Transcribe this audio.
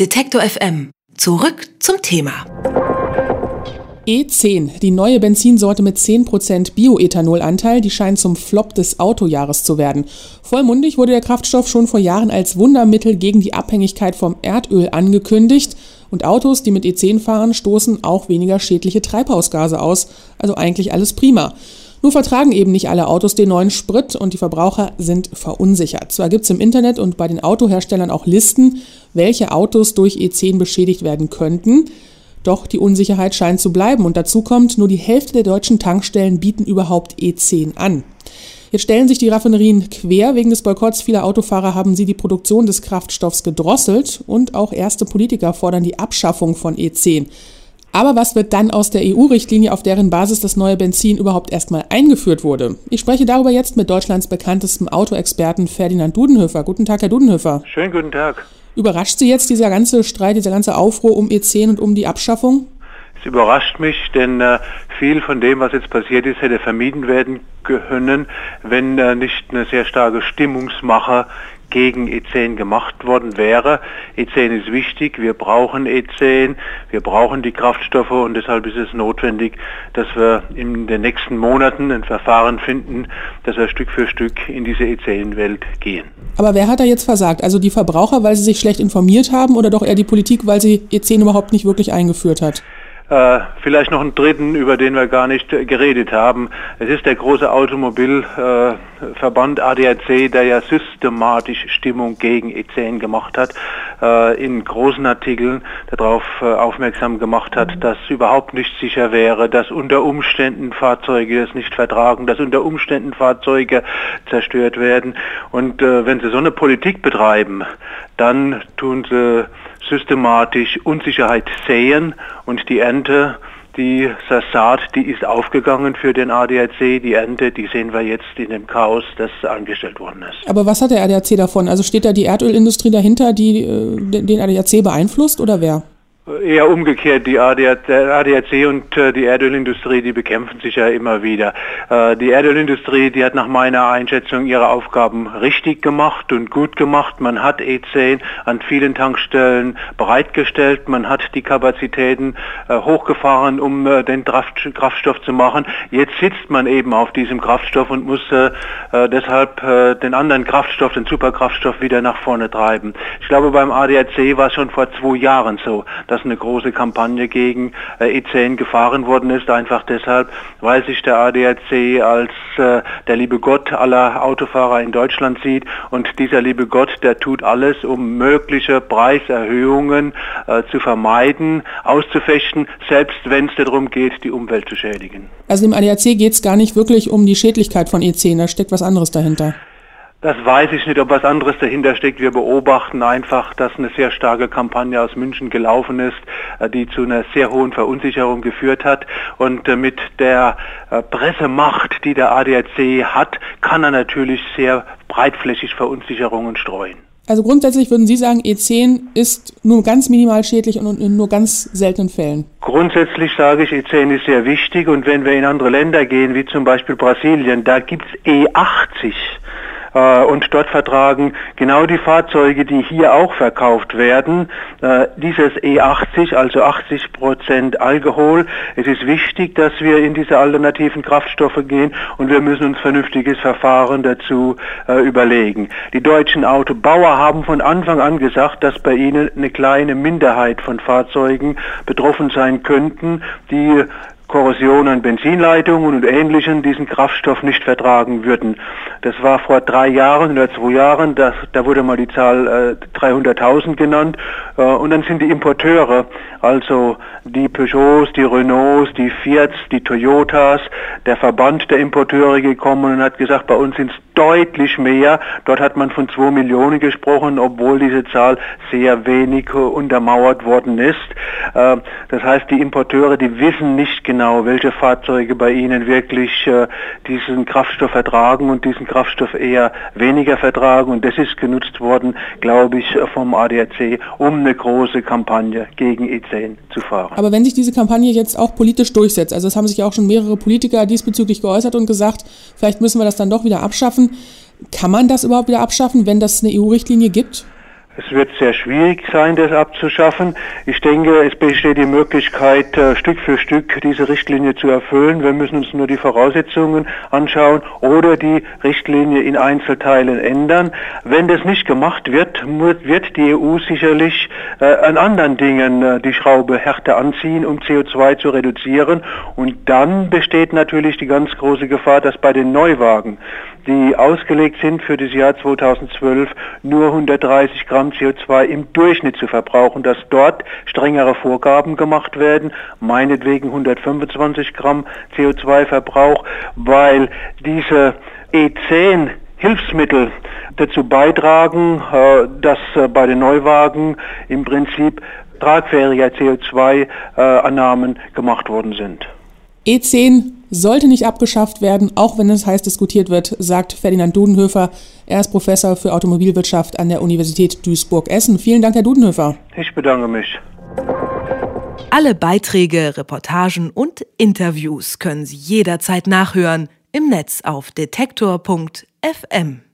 Detektor FM. Zurück zum Thema. E10, die neue Benzinsorte mit 10% Bioethanolanteil, die scheint zum Flop des Autojahres zu werden. Vollmundig wurde der Kraftstoff schon vor Jahren als Wundermittel gegen die Abhängigkeit vom Erdöl angekündigt. Und Autos, die mit E10 fahren, stoßen auch weniger schädliche Treibhausgase aus. Also eigentlich alles prima. Nur vertragen eben nicht alle Autos den neuen Sprit und die Verbraucher sind verunsichert. Zwar gibt es im Internet und bei den Autoherstellern auch Listen, welche Autos durch E10 beschädigt werden könnten. Doch die Unsicherheit scheint zu bleiben und dazu kommt, nur die Hälfte der deutschen Tankstellen bieten überhaupt E10 an. Jetzt stellen sich die Raffinerien quer. Wegen des Boykotts vieler Autofahrer haben sie die Produktion des Kraftstoffs gedrosselt und auch erste Politiker fordern die Abschaffung von E10. Aber was wird dann aus der EU-Richtlinie, auf deren Basis das neue Benzin überhaupt erstmal eingeführt wurde? Ich spreche darüber jetzt mit Deutschlands bekanntestem Autoexperten Ferdinand Dudenhöfer. Guten Tag, Herr Dudenhöfer. Schönen guten Tag. Überrascht Sie jetzt dieser ganze Streit, dieser ganze Aufruhr um E10 und um die Abschaffung? Es überrascht mich, denn äh, viel von dem, was jetzt passiert ist, hätte vermieden werden können, wenn äh, nicht eine sehr starke Stimmungsmache gegen E10 gemacht worden wäre. E10 ist wichtig, wir brauchen E10, wir brauchen die Kraftstoffe und deshalb ist es notwendig, dass wir in den nächsten Monaten ein Verfahren finden, dass wir Stück für Stück in diese E10-Welt gehen. Aber wer hat da jetzt versagt? Also die Verbraucher, weil sie sich schlecht informiert haben oder doch eher die Politik, weil sie E10 überhaupt nicht wirklich eingeführt hat? Äh, vielleicht noch einen dritten, über den wir gar nicht geredet haben. Es ist der große Automobilverband äh, ADAC, der ja systematisch Stimmung gegen E10 gemacht hat, äh, in großen Artikeln darauf aufmerksam gemacht hat, dass überhaupt nicht sicher wäre, dass unter Umständen Fahrzeuge es nicht vertragen, dass unter Umständen Fahrzeuge zerstört werden. Und wenn sie so eine Politik betreiben, dann tun sie systematisch Unsicherheit säen und die Ernte, die Saat, die ist aufgegangen für den ADAC. Die Ernte, die sehen wir jetzt in dem Chaos, das angestellt worden ist. Aber was hat der ADAC davon? Also steht da die Erdölindustrie dahinter, die äh, den ADAC beeinflusst oder wer? Eher umgekehrt, die ADAC, und äh, die Erdölindustrie, die bekämpfen sich ja immer wieder. Äh, die Erdölindustrie, die hat nach meiner Einschätzung ihre Aufgaben richtig gemacht und gut gemacht. Man hat E10 an vielen Tankstellen bereitgestellt, man hat die Kapazitäten äh, hochgefahren, um den Kraftstoff zu machen. Jetzt sitzt man eben auf diesem Kraftstoff und muss deshalb den anderen Kraftstoff, den Superkraftstoff wieder nach vorne treiben. Ich glaube, beim ADAC war es schon vor zwei Jahren so, dass eine große Kampagne gegen äh, E10 gefahren worden ist, einfach deshalb, weil sich der ADAC als äh, der liebe Gott aller Autofahrer in Deutschland sieht und dieser liebe Gott, der tut alles, um mögliche Preiserhöhungen äh, zu vermeiden, auszufechten, selbst wenn es darum geht, die Umwelt zu schädigen. Also im ADAC geht es gar nicht wirklich um die Schädlichkeit von E10, da steckt was anderes dahinter. Das weiß ich nicht, ob was anderes dahinter steckt. Wir beobachten einfach, dass eine sehr starke Kampagne aus München gelaufen ist, äh, die zu einer sehr hohen Verunsicherung geführt hat. Und äh, mit der äh, Pressemacht, die der ADAC hat, kann er natürlich sehr breitflächig Verunsicherungen streuen. Also grundsätzlich würden Sie sagen, E10 ist nur ganz minimal schädlich und in nur ganz seltenen Fällen. Grundsätzlich sage ich, E10 ist sehr wichtig und wenn wir in andere Länder gehen, wie zum Beispiel Brasilien, da gibt es E80 äh, und dort vertragen genau die Fahrzeuge, die hier auch verkauft werden, äh, dieses E80, also 80 Prozent Alkohol. Es ist wichtig, dass wir in diese alternativen Kraftstoffe gehen und wir müssen uns vernünftiges Verfahren dazu äh, überlegen. Die deutschen Autobauer haben von Anfang an gesagt, dass bei ihnen eine kleine Minderheit von Fahrzeugen betroffen sein könnten, die Korrosion an Benzinleitungen und Ähnlichem diesen Kraftstoff nicht vertragen würden. Das war vor drei Jahren oder zwei Jahren, das, da wurde mal die Zahl äh, 300.000 genannt. Äh, und dann sind die Importeure, also die Peugeots, die Renaults, die Fiats, die Toyotas, der Verband der Importeure gekommen und hat gesagt, bei uns sind es deutlich mehr. Dort hat man von zwei Millionen gesprochen, obwohl diese Zahl sehr wenig äh, untermauert worden ist. Äh, das heißt, die Importeure, die wissen nicht genau, genau, welche Fahrzeuge bei Ihnen wirklich äh, diesen Kraftstoff vertragen und diesen Kraftstoff eher weniger vertragen. Und das ist genutzt worden, glaube ich, vom ADAC, um eine große Kampagne gegen E10 zu fahren. Aber wenn sich diese Kampagne jetzt auch politisch durchsetzt, also es haben sich auch schon mehrere Politiker diesbezüglich geäußert und gesagt, vielleicht müssen wir das dann doch wieder abschaffen. Kann man das überhaupt wieder abschaffen, wenn das eine EU-Richtlinie gibt? Es wird sehr schwierig sein, das abzuschaffen. Ich denke, es besteht die Möglichkeit, äh, Stück für Stück diese Richtlinie zu erfüllen. Wir müssen uns nur die Voraussetzungen anschauen oder die Richtlinie in Einzelteilen ändern. Wenn das nicht gemacht wird, wird die EU sicherlich äh, an anderen Dingen äh, die Schraube härter anziehen, um CO2 zu reduzieren. Und dann besteht natürlich die ganz große Gefahr, dass bei den Neuwagen, die ausgelegt sind für das Jahr 2012, nur 130 Gramm CO2 im Durchschnitt zu verbrauchen, dass dort strengere Vorgaben gemacht werden, meinetwegen 125 Gramm CO2-Verbrauch, weil diese E10 Hilfsmittel dazu beitragen, äh, dass äh, bei den Neuwagen im Prinzip tragfähiger CO2-Annahmen äh, gemacht worden sind. E10 sollte nicht abgeschafft werden, auch wenn es heiß diskutiert wird, sagt Ferdinand Dudenhöfer. Er ist Professor für Automobilwirtschaft an der Universität Duisburg-Essen. Vielen Dank, Herr Dudenhöfer. Ich bedanke mich. Alle Beiträge, Reportagen und Interviews können Sie jederzeit nachhören im Netz auf detektor.fm.